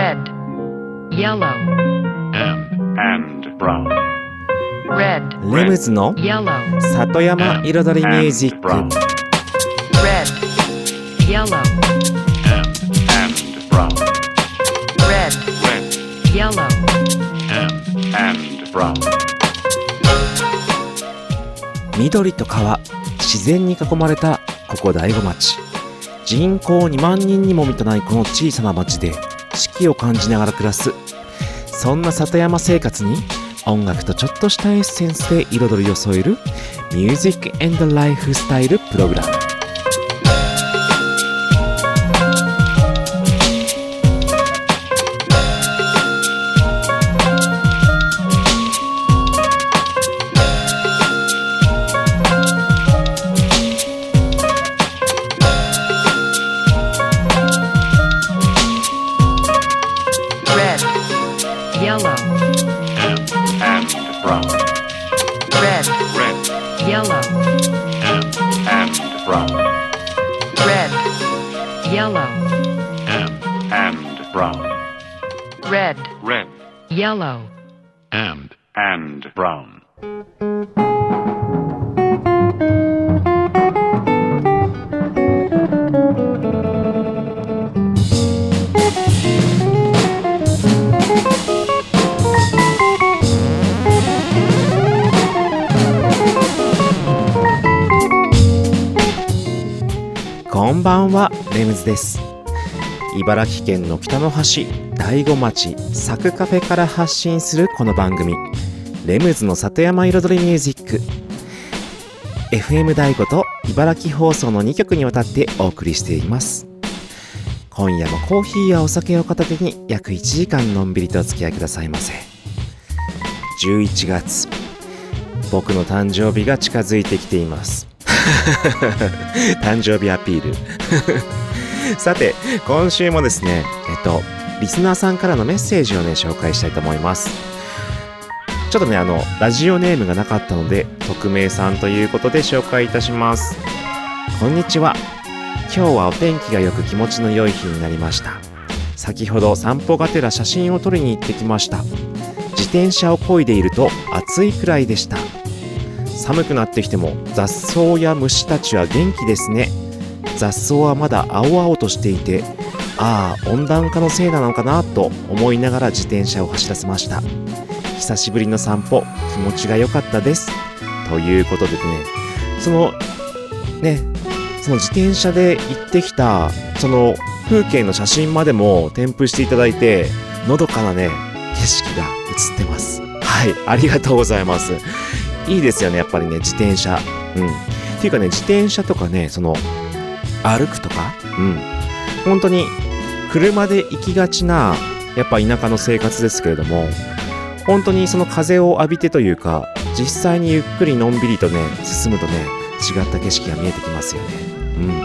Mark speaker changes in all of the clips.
Speaker 1: red, yellow,
Speaker 2: and, and brown.
Speaker 1: red,
Speaker 3: レムズの
Speaker 1: yellow,
Speaker 3: 里山彩りミュージッ
Speaker 2: And
Speaker 3: ク
Speaker 2: brown.
Speaker 1: red, yellow,
Speaker 2: And, and brown.
Speaker 1: red,
Speaker 2: Red,
Speaker 1: yellow,
Speaker 2: and, and brown.
Speaker 3: 緑と川自然に囲まれたここ大子町人口2万人にも満たないこの小さな町で四季を感じながら暮らす。そんな里山生活に音楽とちょっとしたエッセンスで彩りを添える「ミュージックライフスタイル」プログラム。です。茨城県の北の端大子町サクカフェから発信するこの番組。レムズの里山彩りミュージック。FM 大子と茨城放送の2曲にわたってお送りしています。今夜もコーヒーやお酒を片手に約1時間のんびりとお付き合いくださいませ。11月僕の誕生日が近づいてきています。誕生日アピール。さて今週もですねえっとリスナーさんからのメッセージをね紹介したいと思います。ちょっとねあのラジオネームがなかったので匿名さんということで紹介いたします。こんにちは。今日はお天気が良く気持ちの良い日になりました。先ほど散歩がてら写真を撮りに行ってきました。自転車を漕いでいると暑いくらいでした。寒くなってきても雑草や虫たちは元気ですね。雑草はまだ青々としていてああ温暖化のせいなのかなと思いながら自転車を走らせました。久しぶりの散歩気持ちが良かったです。ということでねそのねその自転車で行ってきたその風景の写真までも添付していただいてのどかなね景色が映ってます。はいありがとうございます。いいですよねやっぱりね自転車。うん。っていうかね自転車とかねその歩くとか？うん。本当に車で行きがちなやっぱ田舎の生活ですけれども本当にその風を浴びてというか実際にゆっくりのんびりとね進むとね違った景色が見えてきますよね。うん。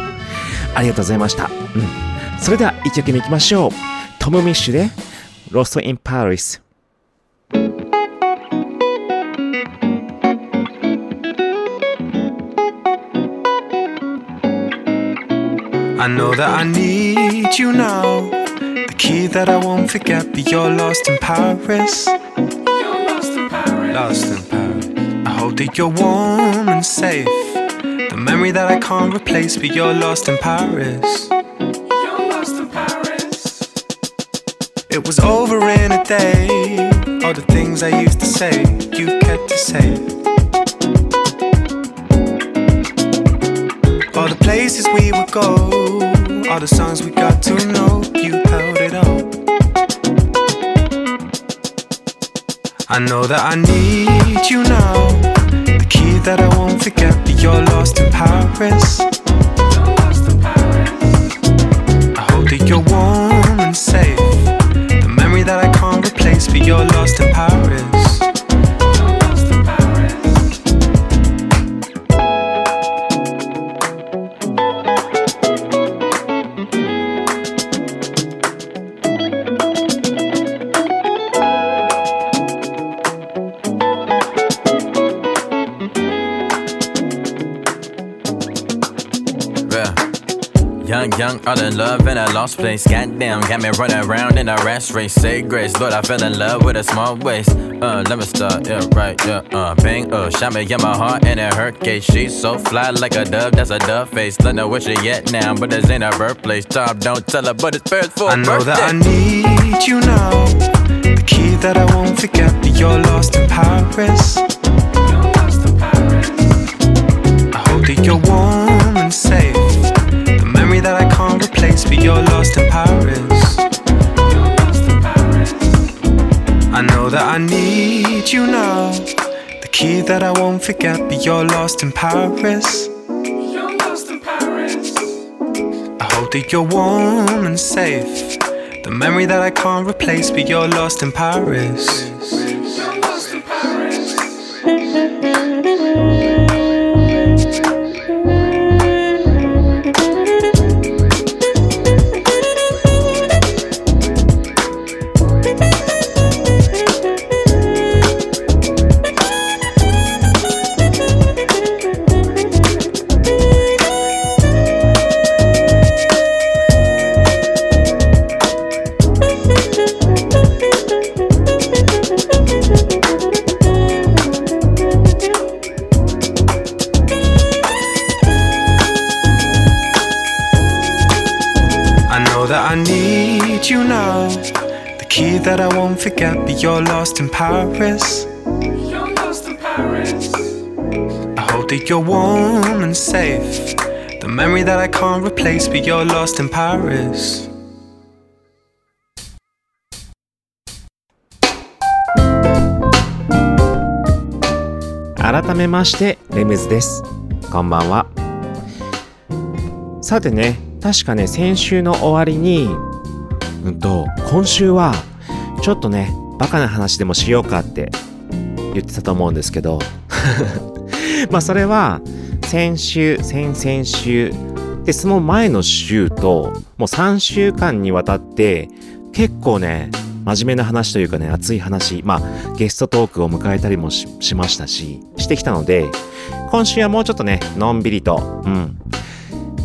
Speaker 3: ありがとうございました。うん。それでは1曲目いきましょう。トム・ミッシュで「ロスト・イン・パリス」
Speaker 4: I know that I need you now. The key that I won't forget, but you're lost in Paris. You're lost in Paris. Lost in Paris. I hope that you're warm and safe. The memory that I can't replace, but you're lost in Paris. You're lost in Paris. It was over in a day. All the things I used to say, you kept to say. Places we would go, all the songs we got to know, you held it all. I know that I need you now. The key that I won't forget, but you're lost in Paris. I hope that you're warm and safe. The memory that I can't replace, but you're lost in Paris.
Speaker 5: All in love in a lost place. Goddamn, got me running around in a rash race. Say grace, Lord, I fell in love with a small waist. Uh, let me start, yeah, right, yeah, uh, bang, uh, shot me in my heart and it hurt case. She's so fly like a dove, that's a dove face. Don't know where she at now, but this ain't her birthplace. Tom, don't tell her, but it's first for
Speaker 4: I know
Speaker 5: birthday.
Speaker 4: that I need you now. The key that I won't forget, but you're lost in Paris. I hope that you're warm and safe. You're lost in Paris. I know that I need you now. The key that I won't forget, but you're lost in Paris. I hope that you're warm and safe. The memory that I can't replace, but you're lost in Paris. Forget, but you're lost in Paris. I hope that you're warm and safe. The memory that I can't replace, but you're lost in Paris.
Speaker 3: 改めましてレムズですこんばんはさてね確かね先週の終わりにうんと今週はちょっとねバカな話でもしようかって言ってたと思うんですけど。まあそれは先週先々週。でその前の週ともう3週間にわたって結構ね真面目な話というかね熱い話まあゲストトークを迎えたりもししましたししてきたので今週はもうちょっとねのんびりとうん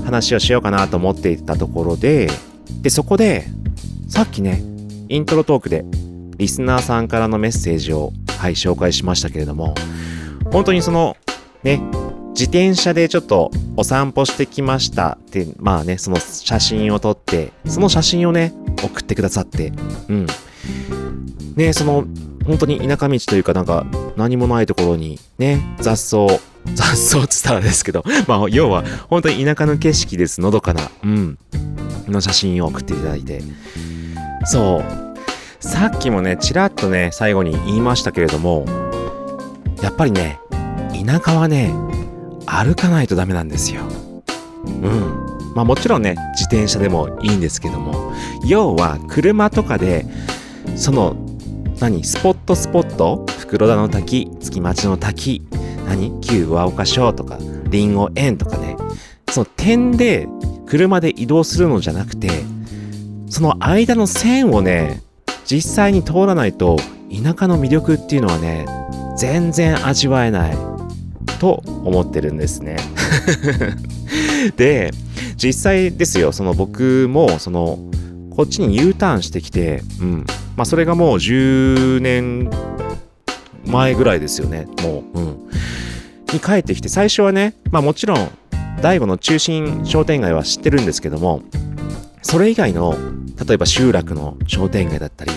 Speaker 3: 話をしようかなと思っていたところででそこでさっきねイントロトークでリスナーさんからのメッセージをはい紹介しましたけれども本当にそのね自転車でちょっとお散歩してきましたってまあねその写真を撮ってその写真をね送ってくださってうん。ねその本当に田舎道というかなんか何もないところにね雑草 雑草っつったらですけど まあ要は本当に田舎の景色ですのどかなうん。の写真を送っていただいて。そう。さっきもねちらっとね最後に言いましたけれどもやっぱりね田舎はね歩かないとダメなんですよ。うん。まあもちろんね自転車でもいいんですけども要は車とかでその何スポットスポット袋田の滝月町の滝何旧上岡小とかリンゴ園とかねその点で車で移動するのじゃなくてその間の線をね実際に通らないと田舎の魅力っていうのはね全然味わえない。と思ってるんですね。で実際ですよ。その僕もそのこっちに U ターンしてきてうん。まあそれがもう10年前ぐらいですよね。もううん。に帰ってきて最初はねまあもちろん大悟の中心商店街は知ってるんですけどもそれ以外の例えば集落の商店街だったり。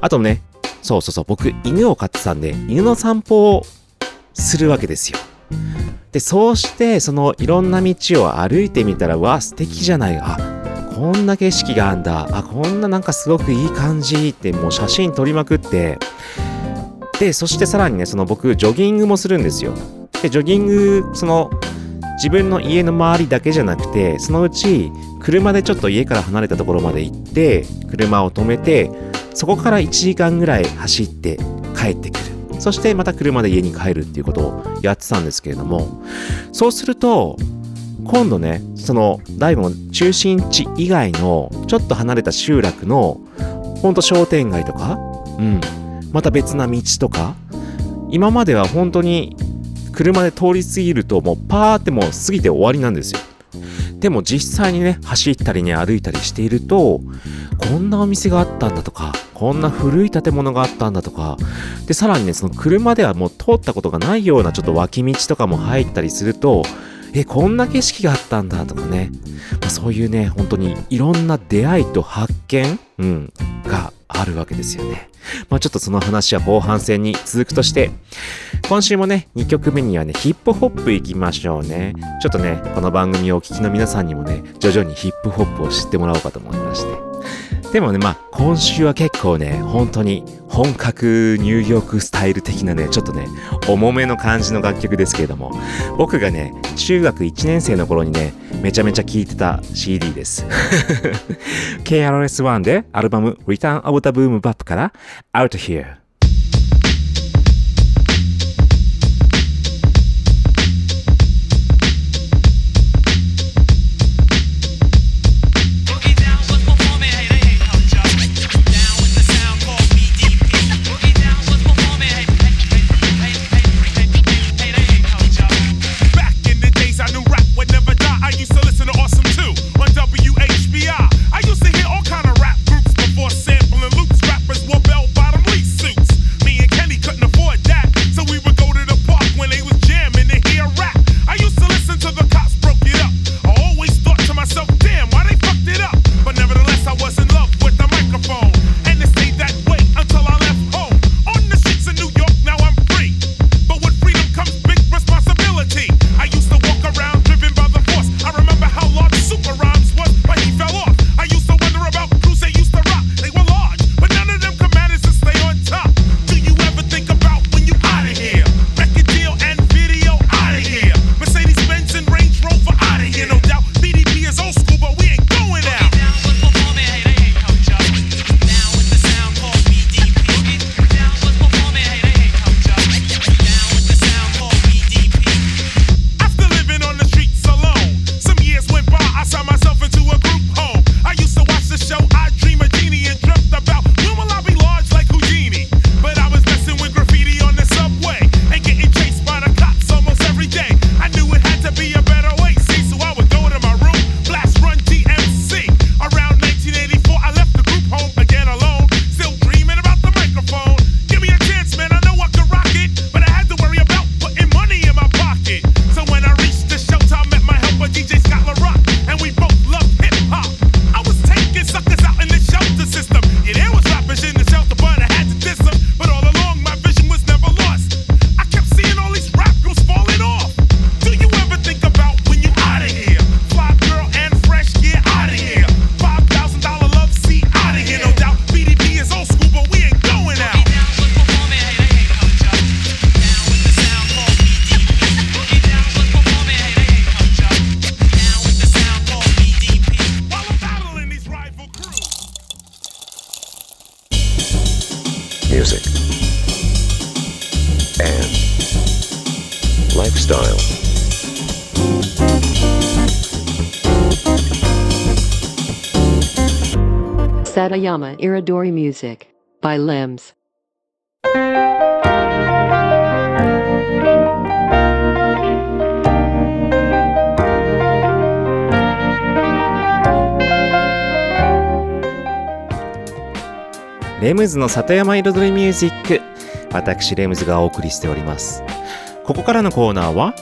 Speaker 3: あとねそうそうそう僕犬を飼ってたんで犬の散歩をするわけですよ。でそうしてそのいろんな道を歩いてみたらわ素敵じゃない。あこんな景色があんだ。あこんななんかすごくいい感じ。ってもう写真撮りまくって。でそしてさらにねその僕ジョギングもするんですよ。でジョギングその自分の家の周りだけじゃなくてそのうち車でちょっと家から離れたところまで行って車を止めてそこから1時間ぐらい走って帰ってくる。そしてまた車で家に帰るっていうことをやってたんですけれどもそうすると今度ねその大悟の中心地以外のちょっと離れた集落のほんと商店街とかうんまた別な道とか今までは本当に車で通り過ぎるともうパーってもう過ぎて終わりなんですよでも実際にね、走ったりね、歩いたりしていると、こんなお店があったんだとか、こんな古い建物があったんだとか、で、さらにね、その車ではもう通ったことがないようなちょっと脇道とかも入ったりすると、え、こんな景色があったんだとかね、まあ、そういうね、本当にいろんな出会いと発見、うん、があるわけですよね。まあちょっとその話は後半戦に続くとして、今週もね、2曲目にはね、ヒップホップ行きましょうね。ちょっとね、この番組をお聞きの皆さんにもね、徐々にヒップホップを知ってもらおうかと思いまして。でもね、まあ、今週は結構ね、本当に本格ニューヨークスタイル的なね、ちょっとね、重めの感じの楽曲ですけれども、僕がね、中学1年生の頃にね、めちゃめちゃ聴いてた CD です。KRS-One でアルバム Return of the Boom Bap から
Speaker 6: Out Here。
Speaker 1: Toyama Iridori Music by Limbs.
Speaker 3: レムズの里山彩りミュージック。私、レムズがお送りしております。ここからのコーナーは、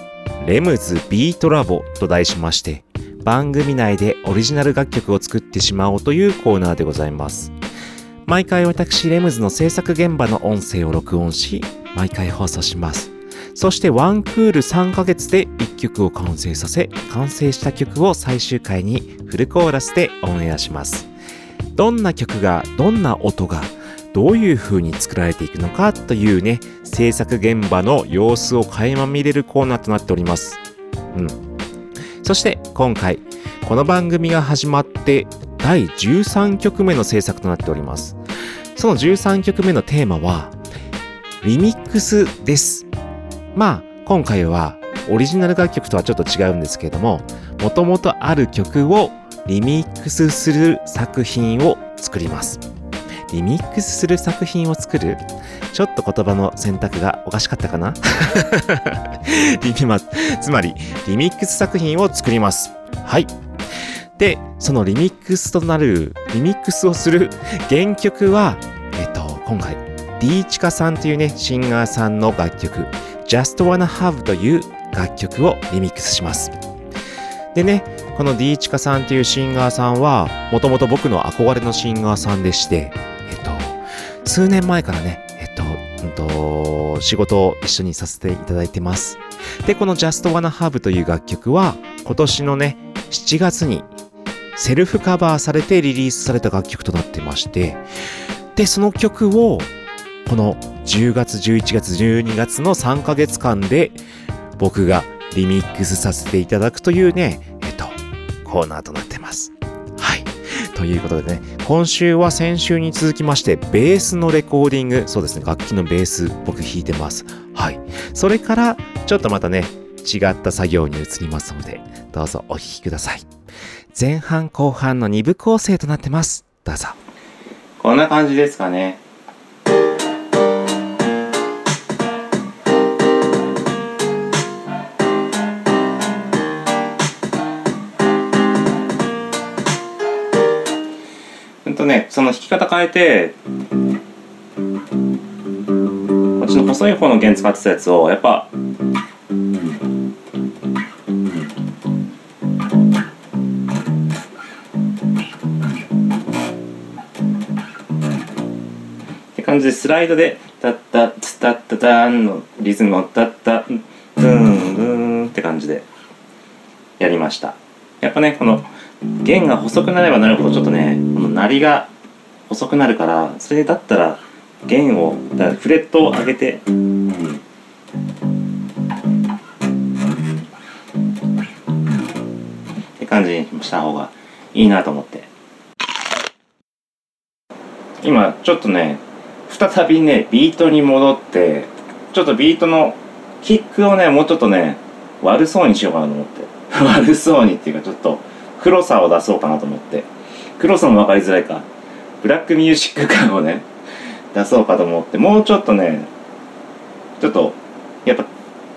Speaker 3: レムズビートラボと題しまして、番組内でオリジナル楽曲を作ってしまおうというコーナーでございます。毎回私、レムズの制作現場の音声を録音し、毎回放送します。そしてワンクール3ヶ月で1曲を完成させ、完成した曲を最終回にフルコーラスでオンエアします。どんな曲が、どんな音が、どういう風に作られていくのかというね、制作現場の様子を垣間見れるコーナーとなっております。うん。そして今回、この番組が始まって第13曲目の制作となっております。その13曲目のテーマは、リミックスです。まあ、今回はオリジナル楽曲とはちょっと違うんですけれども、もともとある曲をリミックスする作品を作ります。リミックスする作品を作るちょっと言葉の選択がおかしかったかな？つまり、リミックス作品を作ります。はい。でそのリミックスとなるリミックスをする原曲はえっと今回 D チカさんというねシンガーさんの楽曲 Just Wanna Have という楽曲をリミックスしますでねこの D チカさんというシンガーさんはもともと僕の憧れのシンガーさんでして数年前からねえっとうんと仕事を一緒にさせていただいてます。でこの Just Wanna Have という楽曲は今年のね7月にセルフカバーされてリリースされた楽曲となってましてでその曲をこの10月11月12月の3ヶ月間で僕がリミックスさせていただくというねえっとコーナーとなってます。はい。ということでね今週は先週に続きましてベースのレコーディングそうですね楽器のベース僕弾いてます。はい。それからちょっとまたね違った作業に移りますのでどうぞお聴きください。前半後半の2部構成となってます。どうぞ。こんな感じですかね。とねその弾き方変えてこっちの細い方の弦使ってたやつをやっぱって感じでスライドでタッタッツタッタタンのリズムをタッタッドゥンドゥンって感じでやりました。やっぱねこの弦が細くなればなるほどちょっとねこの鳴りが細くなるからそれだったら弦をだフレットを上げて、うん。って感じにした方がいいなと思って。今ちょっとね再びねビートに戻ってちょっとビートのキックをねもうちょっとね悪そうにしようかなと思って。悪そうにっていうかちょっと黒さを出そうかなと思って。黒さも分かりづらいか。ブラックミュージック感をね出そうかと思って。もうちょっとねちょっとやっぱ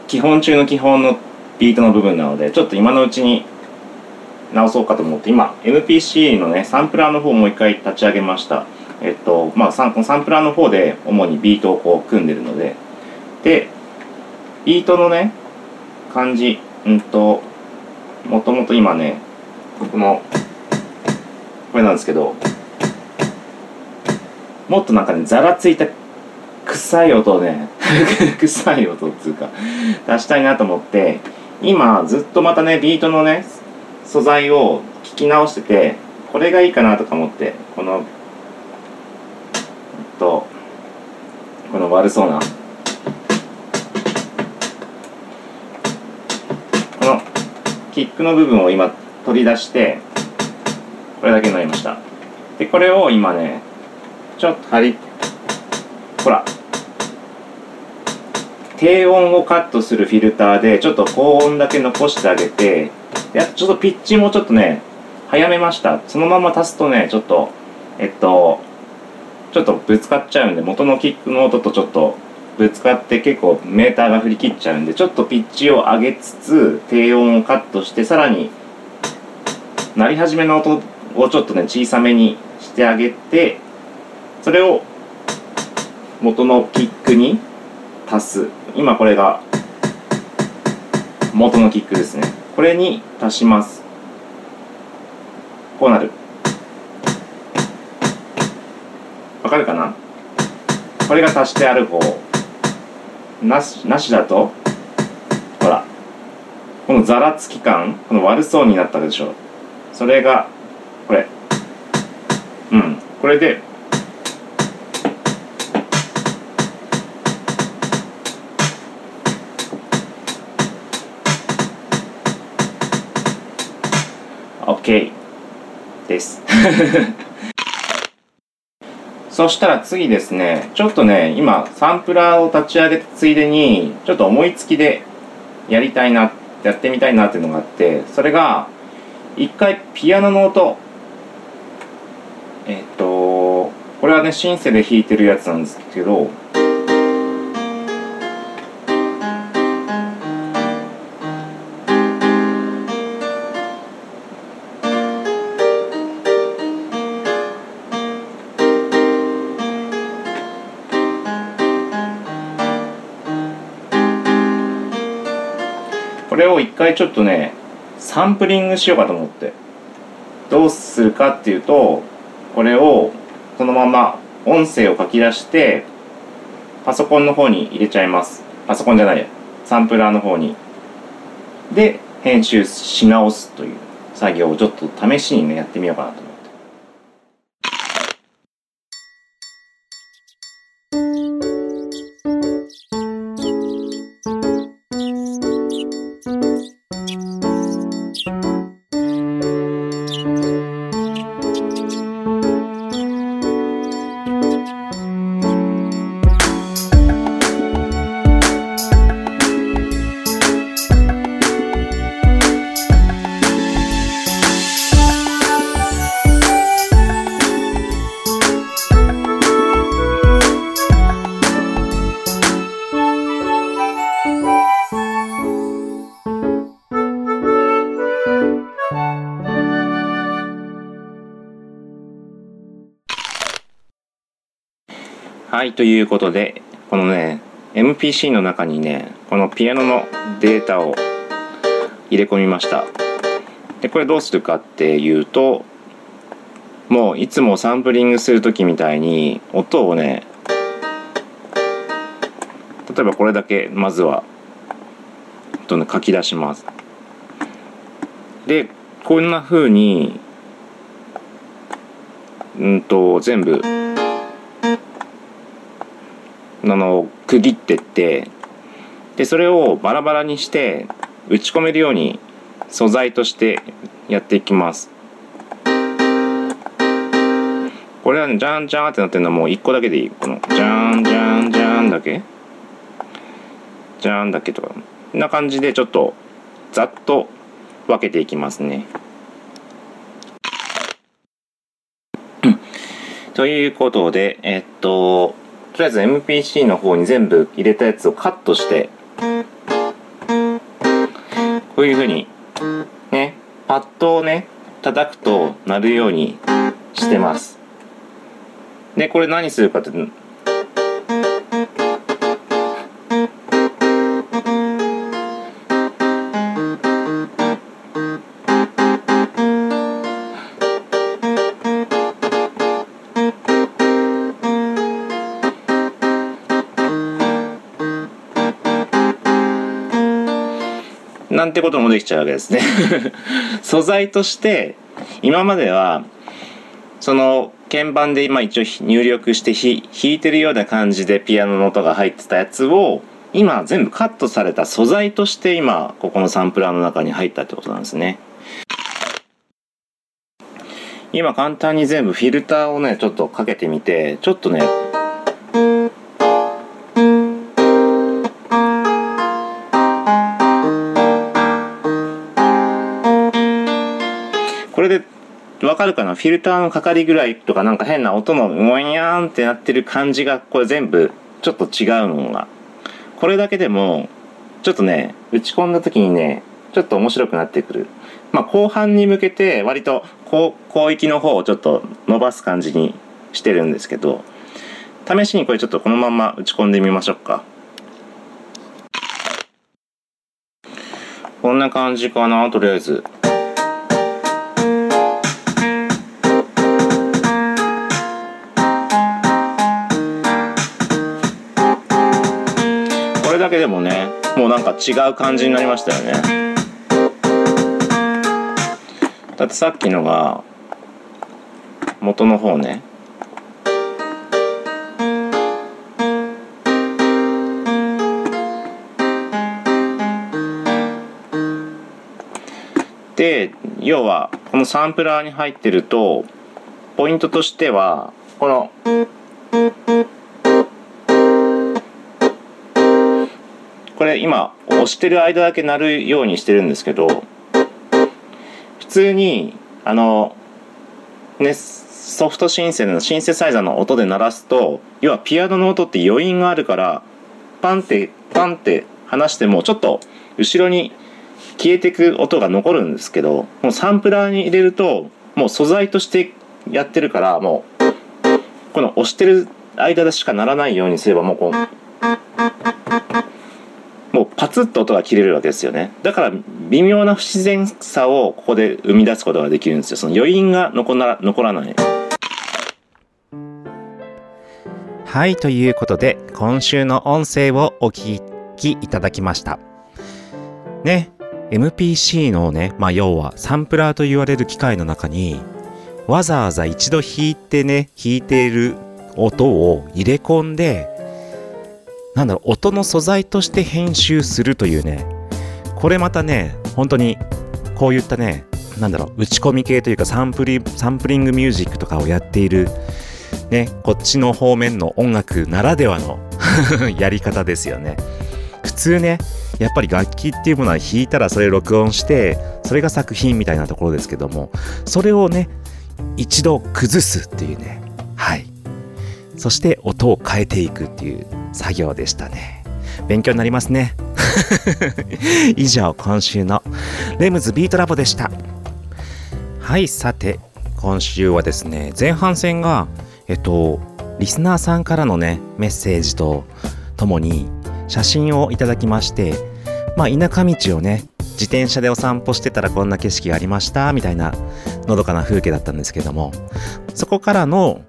Speaker 3: 基本中の基本のビートの部分なのでちょっと今のうちに直そうかと思って。今 MPC のねサンプラーの方をもう一回立ち上げました。えっとまあサンこのサンプラーの方で主にビートをこう組んでるので。でビートのね感じうんともともと今ね僕のこれなんですけどもっとなんかねざらついた臭い音をね 臭い音っていうか出したいなと思って今ずっとまたねビートのね素材を聞き直しててこれがいいかなとか思ってこのとこの悪そうなこのキックの部分を今取り出してこれだけになりました。でこれを今ねちょっと張りほら低音をカットするフィルターでちょっと高音だけ残してあげてであとちょっとピッチもちょっとね早めました。そのまま足すとねちょっとえっとちょっとぶつかっちゃうんで元のキックの音とちょっとぶつかって結構メーターが振り切っちゃうんでちょっとピッチを上げつつ低音をカットしてさらに鳴り始めの音をちょっとね小さめにしてあげてそれを元のキックに足す。今これが元のキックですね。これに足します。こうなる。わかるかな？これが足してある方。なしなしだとほらこのざらつき感この悪そうになったでしょ。それがこれ。うん。これでオッケーです。そしたら次ですねちょっとね今サンプラーを立ち上げたついでにちょっと思いつきでやりたいなやってみたいなっていうのがあってそれが一回ピアノの音。えっ、とこれはねシンセで弾いてるやつなんですけど。これを一回ちょっとねサンプリングしようかと思って。どうするかっていうとこれをそのまま音声を書き出してパソコンの方に入れちゃいます。パソコンじゃないや。サンプラーの方に。で編集し直すという作業をちょっと試しにねやってみようかなと。はいということでこのね MPC の中にねこのピアノのデータを入れ込みました。でこれどうするかっていうともういつもサンプリングする時みたいに音をね例えばこれだけまずはと、ね、書き出します。でこんな風にうんと全部あの区切ってってでそれをバラバラにして打ち込めるように素材としてやっていきます。これはねジャンジャンってなってるのはもう1個だけでいい。このジャンジャンジャンだけ？ジャンだけとか。こんな感じでちょっとざっと分けていきますね。ということでえっととりあえず MPC の方に全部入れたやつをカットしてこういう風にねパッドをね叩くと鳴るようにしてます。でこれ何するかってなんてこともできちゃうわけですね。素材として今まではその鍵盤で今一応入力して弾いてるような感じでピアノの音が入ってたやつを今全部カットされた素材として今ここのサンプラーの中に入ったってことなんですね。今簡単に全部フィルターをねちょっとかけてみてちょっとねかるかな？フィルターのかかりぐらいとかなんか変な音のうわにゃんってなってる感じがこれ全部ちょっと違うのが。これだけでもちょっとね打ち込んだ時にねちょっと面白くなってくる。まあ後半に向けて割と広広域の方をちょっと伸ばす感じにしてるんですけど試しにこれちょっとこのまま打ち込んでみましょうか。こんな感じかなとりあえず。れだけでもねもうなんか違う感じになりましたよね。だってさっきのが元の方ね。で要はこのサンプラーに入ってるとポイントとしてはこのれ今押してる間だけ鳴るようにしてるんですけど普通にあのねソフトシンセのシンセサイザーの音で鳴らすと要はピアノの音って余韻があるからパンってパンって離してもちょっと後ろに消えてく音が残るんですけどもうサンプラーに入れるともう素材としてやってるからもうこの押してる間でしかならないようにすればもうこうツッと音が切れるわけですよね。だから微妙な不自然さをここで生み出すことができるんですよ。その余韻が残ら残らない。はいということで今週の音声をお聞きいただきました。ね MPC のね、まあ、要はサンプラーと言われる機械の中にわざわざ一度弾いてね弾いている音を入れ込んでなんだろう音の素材として編集するというね。これまたね本当にこういったねなんだろう打ち込み系というかサンプリサンプリングミュージックとかをやっているねこっちの方面の音楽ならではの やり方ですよね。普通ねやっぱり楽器っていうものは弾いたらそれ録音してそれが作品みたいなところですけどもそれをね一度崩すっていうね。はい。そして音を変えていくっていう作業でしたね。勉強になりますね。以上今週のレムズビートラボでした。はいさて今週はですね前半戦がえっとリスナーさんからのねメッセージとともに写真をいただきましてまあ田舎道をね自転車でお散歩してたらこんな景色がありましたみたいなのどかな風景だったんですけどもそこからの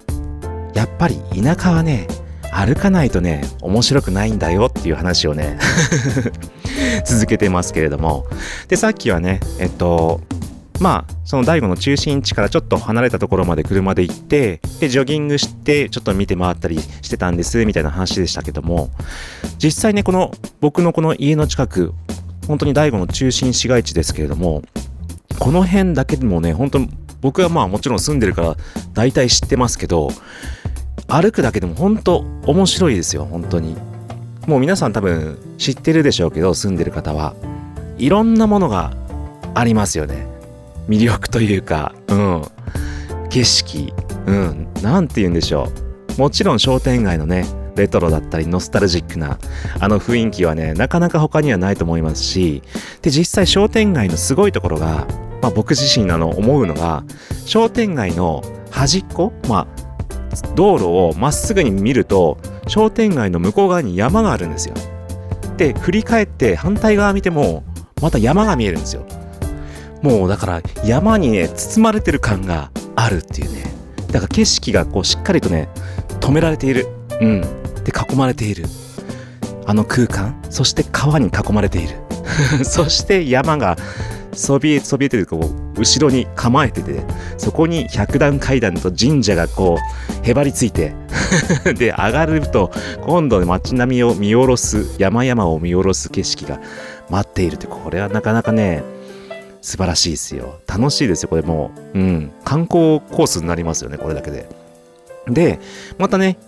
Speaker 3: やっぱり田舎はね歩かないとね面白くないんだよっていう話をね 続けてますけれども。でさっきはねえっとまあその大悟の中心地からちょっと離れたところまで車で行ってでジョギングしてちょっと見て回ったりしてたんですみたいな話でしたけども実際ねこの僕のこの家の近く本当に大悟の中心市街地ですけれどもこの辺だけでもね本当僕はまあもちろん住んでるから大体知ってますけど歩くだけでも本当面白いですよ本当に。もう皆さん多分知ってるでしょうけど住んでる方は。いろんなものがありますよね。魅力というかうん。景色。うん。なんて言うんでしょう。もちろん商店街のねレトロだったりノスタルジックなあの雰囲気はねなかなか他にはないと思いますしで実際商店街のすごいところが、まあ、僕自身あの思うのが商店街の端っこまあ道路をまっすぐに見ると商店街の向こう側に山があるんですよ。で振り返って反対側見てもまた山が見えるんですよ。もうだから山にね包まれてる感があるっていうね。だから景色がこうしっかりとね止められている。うん。で囲まれている。あの空間そして川に囲まれている。そして山がそびえそびえてるこう後ろに構えててそこに百段階段と神社がこうへばりついて で上がると今度街並みを見下ろす山々を見下ろす景色が待っているってこれはなかなかね素晴らしいですよ。楽しいですよこれもう。うん。観光コースになりますよねこれだけで。でまたね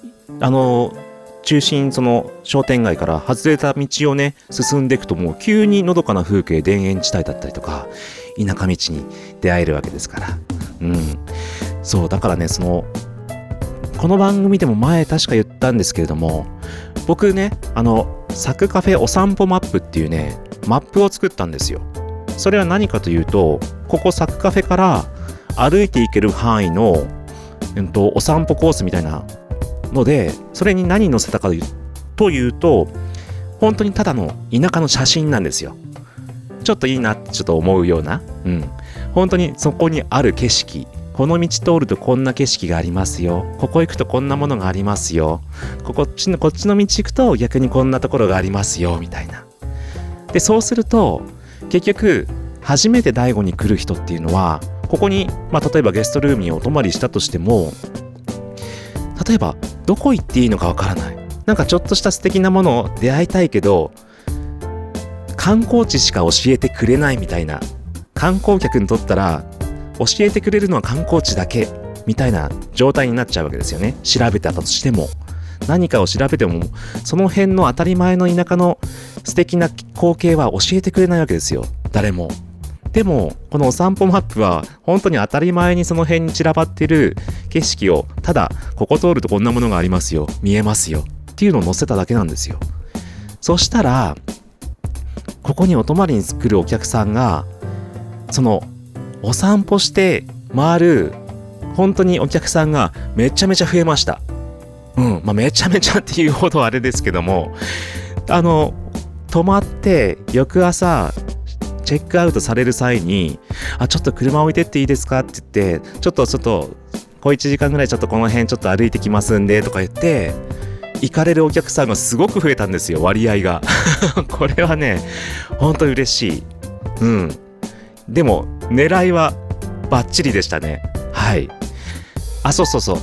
Speaker 3: あの中心その商店街から外れた道をね進んでいくともう急にのどかな風景田園地帯だったりとか田舎道に出会えるわけですから。うん。そうだからねそのこの番組でも前確か言ったんですけれども僕ねあのサクカフェお散歩マップっていうねマップを作ったんですよ。それは何かというとここサクカフェから歩いていける範囲の、えっと、お散歩コースみたいなのでそれに何載せたかというと本当にただの田舎の写真なんですよ。ちょっといいなってちょっと思うような。うん。本当にそこにある景色。この道通るとこんな景色がありますよ。ここ行くとこんなものがありますよ。ここっちのこっちの道行くと逆にこんなところがありますよ。みたいな。でそうすると結局初めて大悟に来る人っていうのはここに、まあ、例えばゲストルームにお泊まりしたとしても例えばどこ行っていいのかわからない。なんかちょっとした素敵なものを出会いたいけど観光地しか教えてくれないみたいな。観光客にとったら教えてくれるのは観光地だけ。みたいな状態になっちゃうわけですよね。調べたとしても。何かを調べてもその辺の当たり前の田舎の素敵な光景は教えてくれないわけですよ。誰も。でもこのお散歩マップは本当に当たり前にその辺に散らばってる景色をただここ通るとこんなものがありますよ。見えますよ。っていうのを載せただけなんですよ。そしたらここにお泊まりに来るお客さんがそのお散歩して回る本当にお客さんがめちゃめちゃ増えました。うんまあめちゃめちゃっていうほどあれですけどもあの泊まって翌朝チェックアウトされる際に「あちょっと車置いてっていいですか?」って言って「ちょっとちょっと小1時間ぐらいちょっとこの辺ちょっと歩いてきますんで」とか言って行かれるお客さんがすごく増えたんですよ割合が。これはね本当に嬉しい。うん。でも狙いはバッチリでしたね。はい。あそうそうそう。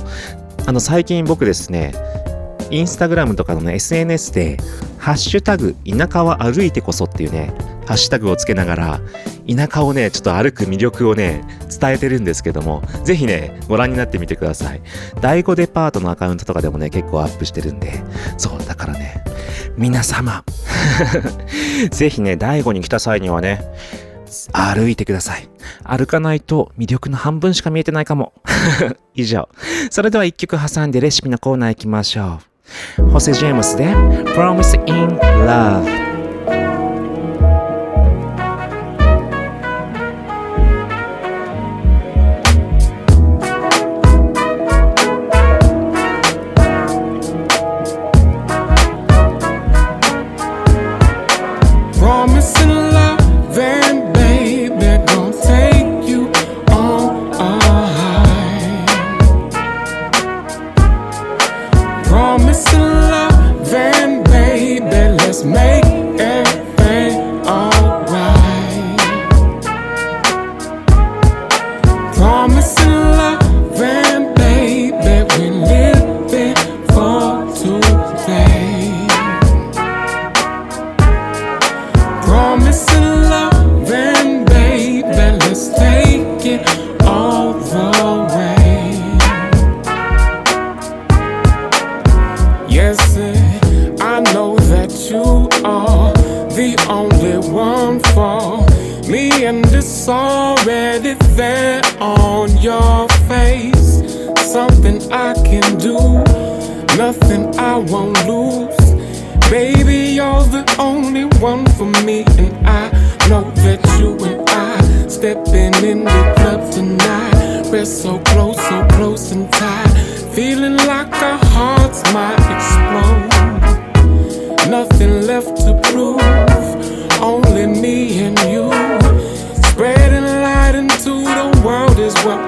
Speaker 3: あの最近僕ですねインスタグラムとかのね SNS で「ハッシュタグ田舎は歩いてこそ」っていうねハッシュタグをつけながら田舎をねちょっと歩く魅力をね伝えてるんですけどもぜひねご覧になってみてください。第5デパートのアカウントとかでもね結構アップしてるんでそうだからね皆様 ぜひね第5に来た際にはね歩いてください。歩かないと魅力の半分しか見えてないかも。以上。それでは一曲挟んでレシピのコーナー行きましょう。ホセ・ジェームスで Promise in Love「
Speaker 4: is what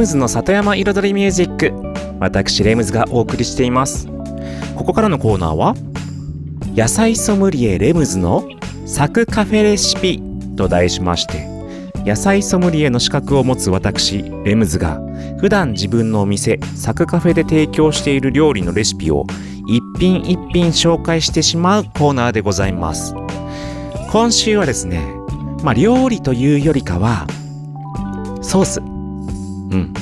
Speaker 3: ムズの里山彩りミュージック。私レムズがお送りしています。ここからのコーナーは野菜ソムリエレムズのサクカフェレシピと題しまして野菜ソムリエの資格を持つ私レムズが普段自分のお店サクカフェで提供している料理のレシピを一品一品紹介してしまうコーナーでございます。今週はですねまあ料理というよりかはソース。うん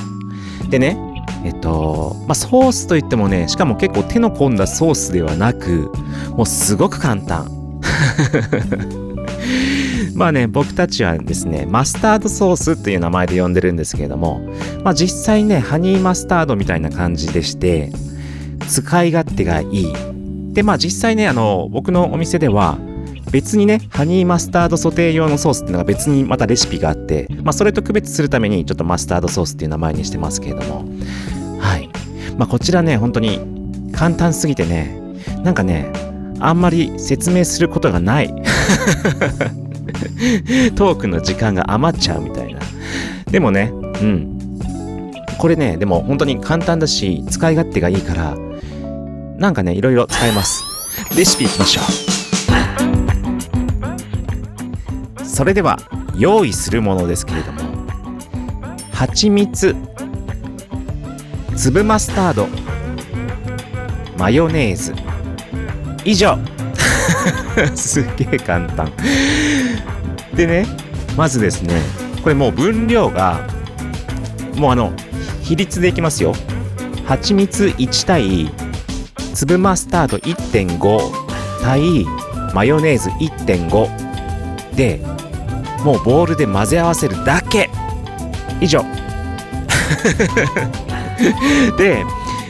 Speaker 3: でねえっと、まあ、ソースといってもね、しかも結構手の込んだソースではなく、もうすごく簡単。まあね、僕たちはですね、マスタードソースっていう名前で呼んでるんですけれども、まあ実際ね、ハニーマスタードみたいな感じでして、使い勝手がいい。で、まあ実際ね、あの、僕のお店では、別にね、ハニーマスタードソテー用のソースっていうのが別にまたレシピがあって、まあそれと区別するためにちょっとマスタードソースっていう名前にしてますけれども、はい。まあこちらね、本当に簡単すぎてね、なんかね、あんまり説明することがない。トークの時間が余っちゃうみたいな。でもね、うん。これね、でも本当に簡単だし、使い勝手がいいから、なんかね、いろいろ使えます。レシピいきましょう。それでは、用意するものですけれども、蜂蜜、粒マスタード、マヨネーズ、以上。すげえ簡単。でね、まずですね、これもう分量が、もうあの、比率でいきますよ。蜂蜜1対粒マスタード1.5対マヨネーズ1.5で、もうボウルで混ぜ合わせるだけ以上 で、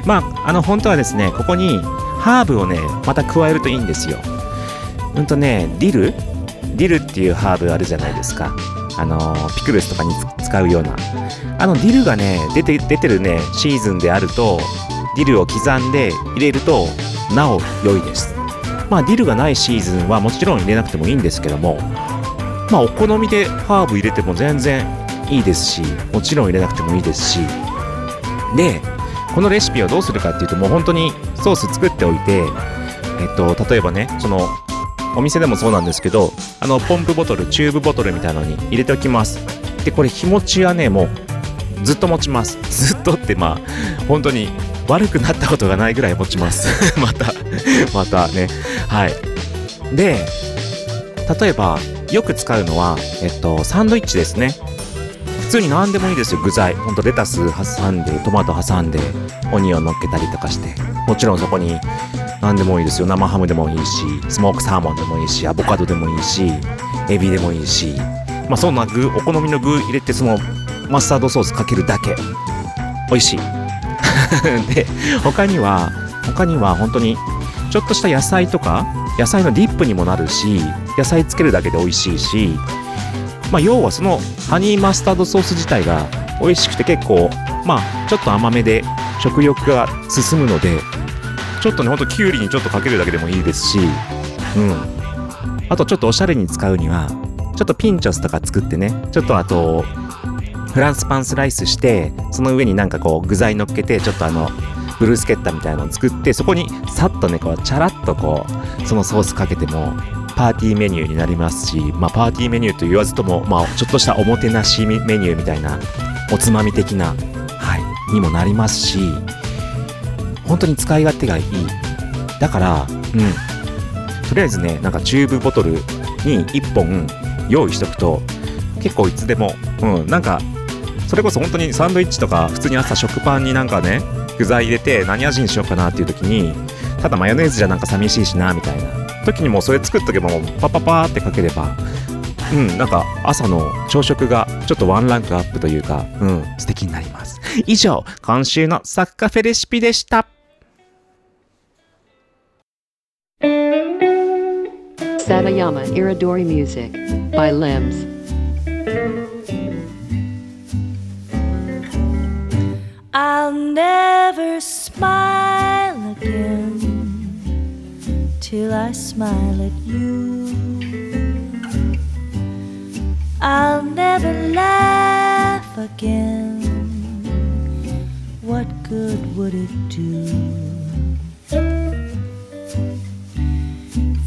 Speaker 3: まあ、あの、本当はですね、ここにハーブをね、また加えるといいんですよ。うんとね、ディル？ディルっていうハーブあるじゃないですか。あのピクルスとかに使うような。あのディルがね、出て、出てるね、シーズンであると、ディルを刻んで入れると、なお良いです。まあ、ディルがないシーズンはもちろん入れなくてもいいんですけども、まあ、お好みでハーブ入れても全然いいですし、もちろん入れなくてもいいですし、で、このレシピをどうするかっていうと、もう本当にソース作っておいて、えっと、例えばね、その、お店でもそうなんですけど、あの、ポンプボトル、チューブボトルみたいなのに入れておきます。で、これ日持ちはね、もう、ずっと持ちます。ずっとって、まあ、本当に悪くなったことがないぐらい持ちます。また、またね。はい。で、例えば、よく使うのは、えっと、サンドイッチですね。普通に何でもいいですよ、具材。ほんとレタス挟んで、トマト挟んで、オニオン乗っけたりとかして。もちろんそこに何でもいいですよ。生ハムでもいいし、スモークサーモンでもいいし、アボカドでもいいし、エビでもいいし。まあそんな具、お好みの具入れて、そのマスタードソースかけるだけ。美味しい。で、他には、他には本当に、ちょっとした野菜とか、野菜のディップにもなるし、野菜つけるだけで美味しいし、まあ、要はそのハニーマスタードソース自体が美味しくて結構、まあ、ちょっと甘めで食欲が進むので、ちょっとね、ほんときゅうりにちょっとかけるだけでもいいですし、うん。あとちょっとおしゃれに使うには、ちょっとピンチョスとか作ってね、ちょっとあと、フランスパンスライスして、その上になんかこう具材乗っけて、ちょっとあの、ブルースケッタみたいなのを作って、そこにさっとね、こう、チャラッとこう、そのソースかけても、パーティーメニューになりますし、まあ、パーティーメニューと言わずとも、まあ、ちょっとしたおもてなしメニューみたいな、おつまみ的な、はい、にもなりますし、本当に使い勝手がいい。だから、うん。とりあえずね、なんかチューブボトルに1本用意しとくと、結構いつでも、うん、なんか、それこそ本当にサンドイッチとか、普通に朝食パンになんかね、具材入れて何味にしようかなっていう時に、ただマヨネーズじゃなんか寂しいしな、みたいな時にもうそれ作っとけばもうパパパーってかければ、うん、なんか朝の朝食がちょっとワンランクアップというか、うん、素敵になります。以上、今週のサッカフェレシピでした。
Speaker 1: Satayama Iridori Music by Limbs.
Speaker 7: I'll never smile till I smile at you. I'll never laugh again. What good would it do?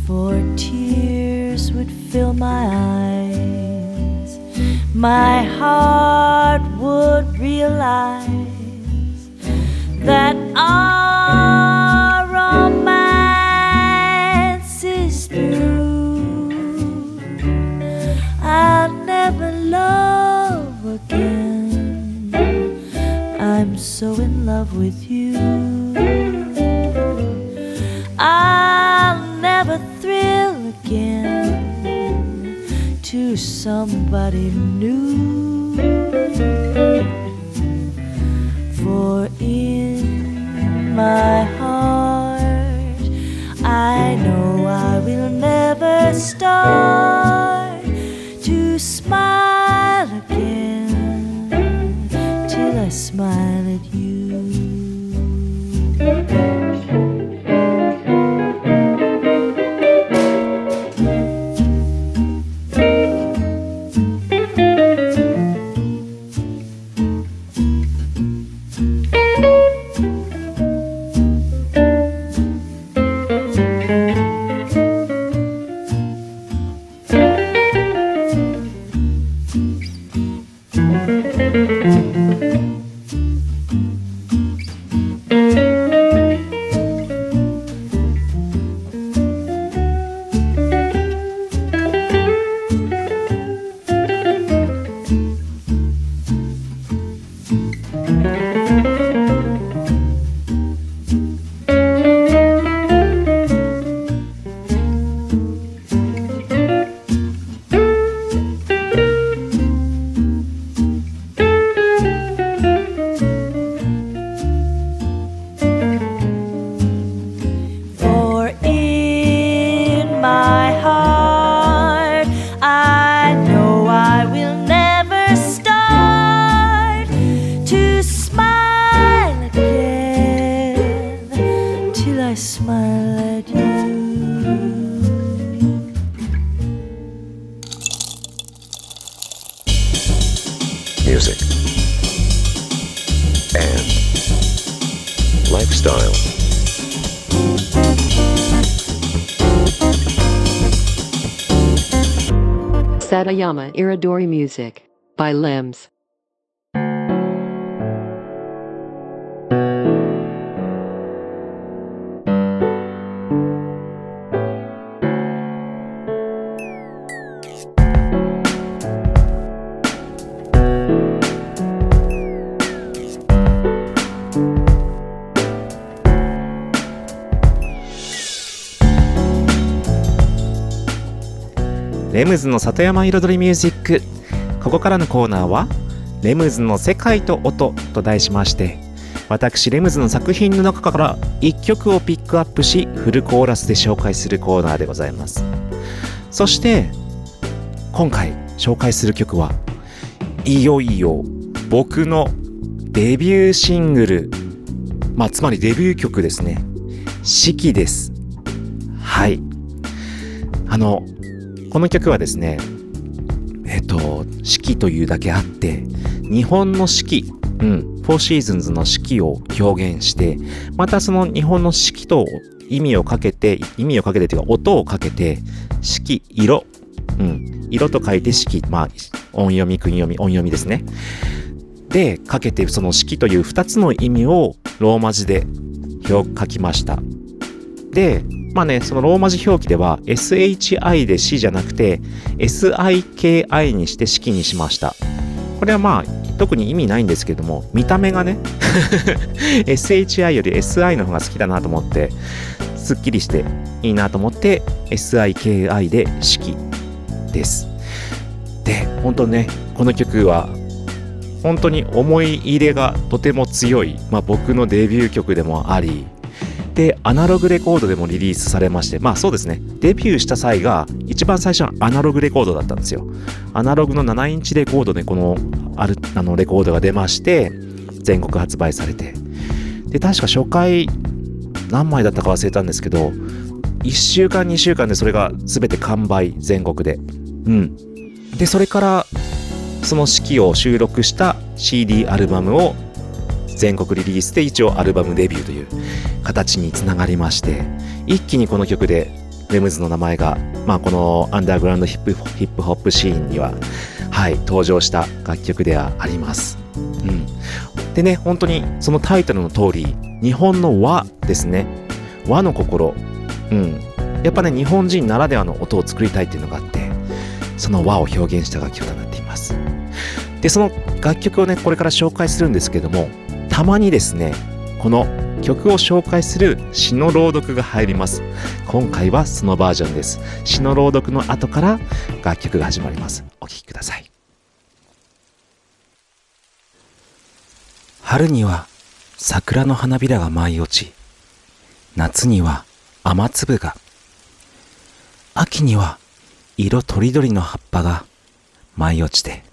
Speaker 7: For tears would fill my eyes, my heart would realize that I. so in love with you. I'll never thrill again to somebody new. For in my heart, I know I will never start to smile again till I smile at you.
Speaker 1: Satayama Iridori Music by Limbs.
Speaker 3: レムズの里山彩りミュージック。ここからのコーナーは「レムズの世界と音」と題しまして私レムズの作品の中から1曲をピックアップしフルコーラスで紹介するコーナーでございます。そして今回紹介する曲はいよいよ僕のデビューシングル。まあつまりデビュー曲ですね「四季」です。はい。あのこの曲はですね、えっと、四季というだけあって、日本の四季、うん、フォーシーズンズの四季を表現して、またその日本の四季と意味をかけて、意味をかけてというか音をかけて、四季、色、うん、色と書いて四季、まあ、音読み、訓読み、音読みですね。で、かけてその四季という二つの意味をローマ字で書きました。で、まあね、そのローマ字表記では SHI で死じゃなくて SIKI にして式にしました。これはまあ特に意味ないんですけども、見た目がね、SHI より SI の方が好きだなと思って、すっきりしていいなと思って SIKI で式です。で、本当ね、この曲は本当に思い入れがとても強い、まあ、僕のデビュー曲でもあり、で、アナログレコードでもリリースされまして、まあそうですね、デビューした際が一番最初のアナログレコードだったんですよ。アナログの7インチレコードでこのあるあのレコードが出まして、全国発売されて。で、確か初回何枚だったか忘れたんですけど、1週間2週間でそれが全て完売、全国で。うん。で、それからその式を収録した CD アルバムを全国リリースで一応アルバムデビューという形につながりまして一気にこの曲でレムズの名前が、まあ、このアンダーグラウンドヒップヒップホップシーンにははい、登場した楽曲ではあります。うん。でね、本当にそのタイトルの通り、日本の和ですね。和の心。うん。やっぱね、日本人ならではの音を作りたいっていうのがあって、その和を表現した楽曲となっています。で、その楽曲をね、これから紹介するんですけども、たまにですね、この曲を紹介する詩の朗読が入ります。今回はそのバージョンです。詩の朗読の後から楽曲が始まります。お聴きください。春には桜の花びらが舞い落ち、夏には雨粒が、秋には色とりどりの葉っぱが舞い落ちて、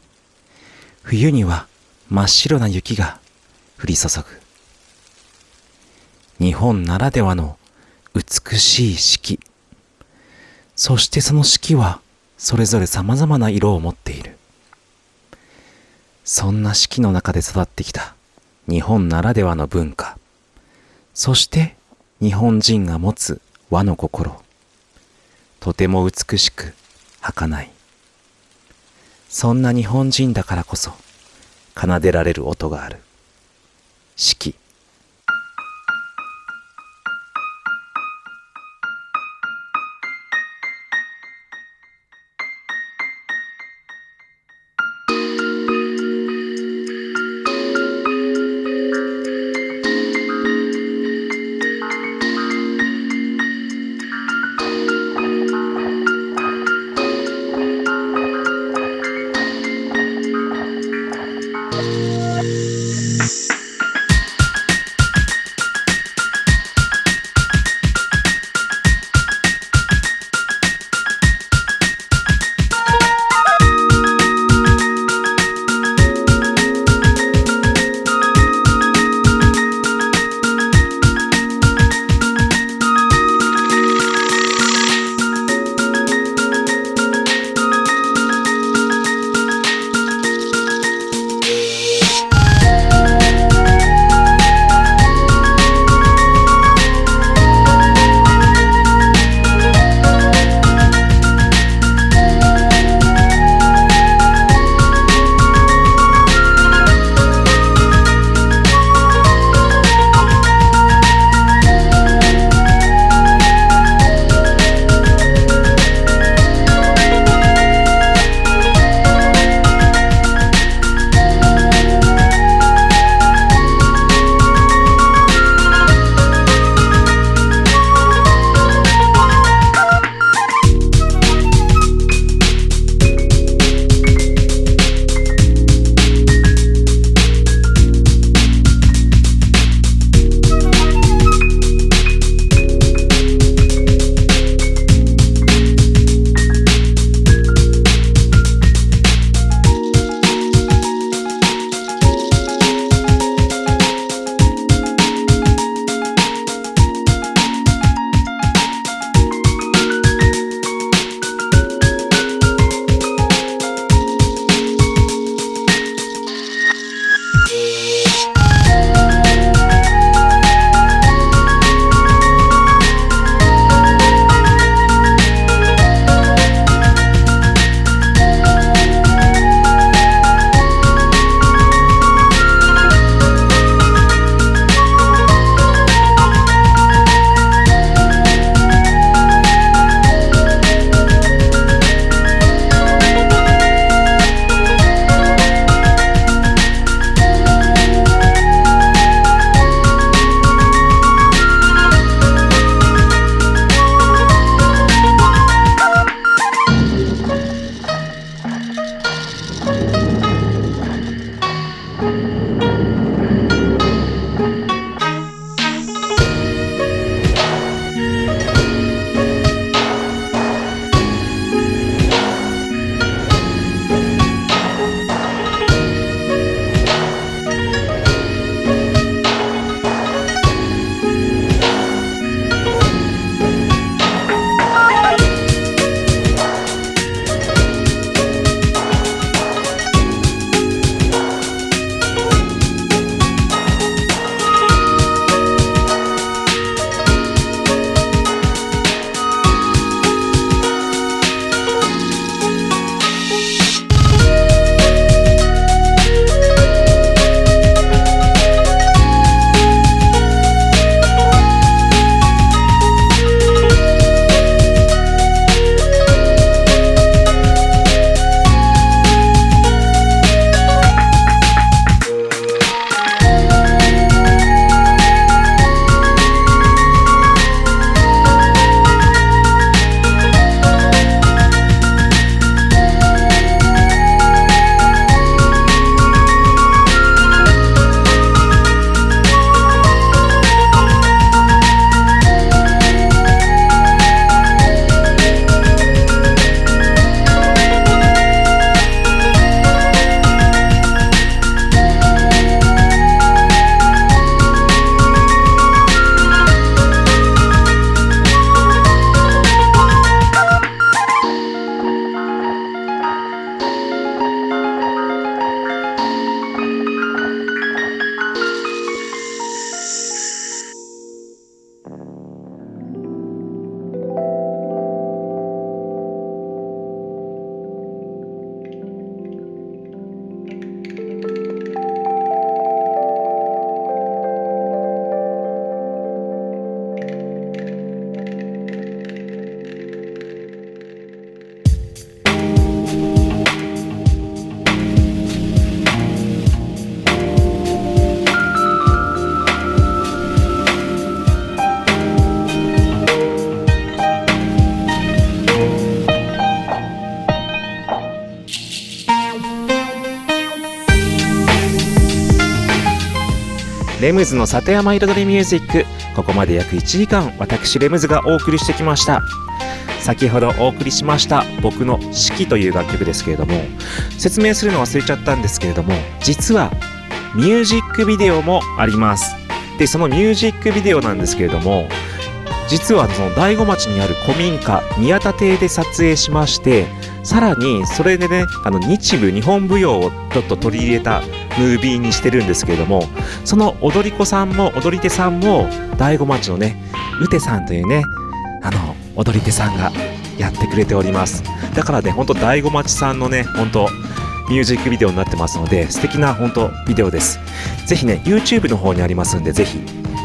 Speaker 3: 冬には真っ白な雪が降り注ぐ。日本ならではの美しい四季。そしてその四季はそれぞれ様々な色を持っている。そんな四季の中で育ってきた日本ならではの文化。そして日本人が持つ和の心。とても美しく儚い。そんな日本人だからこそ奏でられる音がある。式。ムズの里山彩りミュージック。ここまで約1時間私レムズがお送りしてきました。先ほどお送りしました僕の「四季」という楽曲ですけれども説明するの忘れちゃったんですけれども実はミュージックビデオもあります。でそのミュージックビデオなんですけれども実はその大子町にある古民家宮田邸で撮影しましてさらにそれでねあの日舞日本舞踊をちょっと取り入れたムービーにしてるんですけれどもその踊り子さんも踊り手さんも大子町のねうてさんというねあの踊り手さんがやってくれております。だからねほんと大子町さんのねほんとミュージックビデオになってますので素敵な本当ビデオです。ぜひね YouTube の方にありますんでぜひ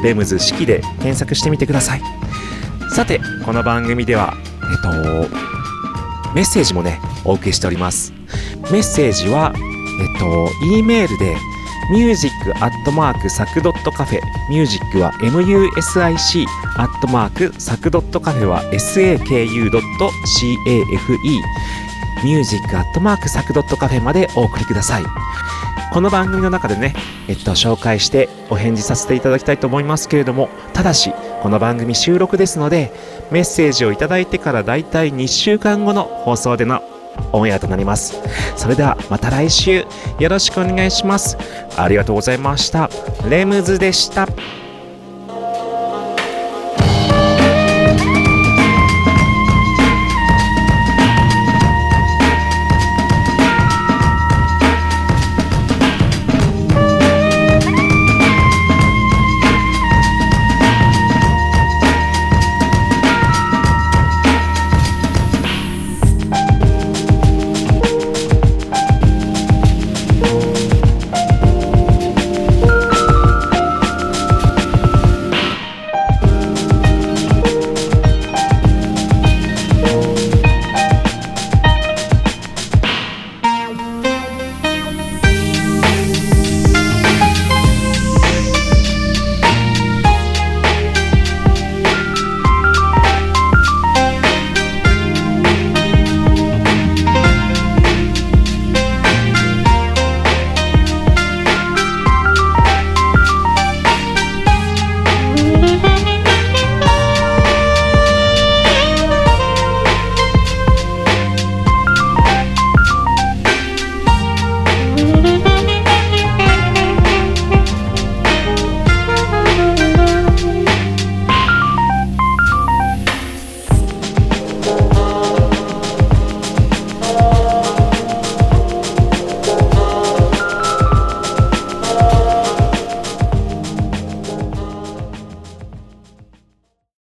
Speaker 3: レムズ式で検索してみてください。さてこの番組ではえっとメッセージもねお受けしております。メッセージはえっと E メールで music アットマークサクドットカフェミュージックは music アットマークサクドットカフェは saku.cafe ミュージックアットマークサクドットカフェまでお送りください。この番組の中でね、えっと、紹介してお返事させていただきたいと思いますけれどもただしこの番組収録ですのでメッセージをいただいてからだいたい2週間後の放送でのオンエアとなります。それではまた来週よろしくお願いします。ありがとうございました。レムズでした。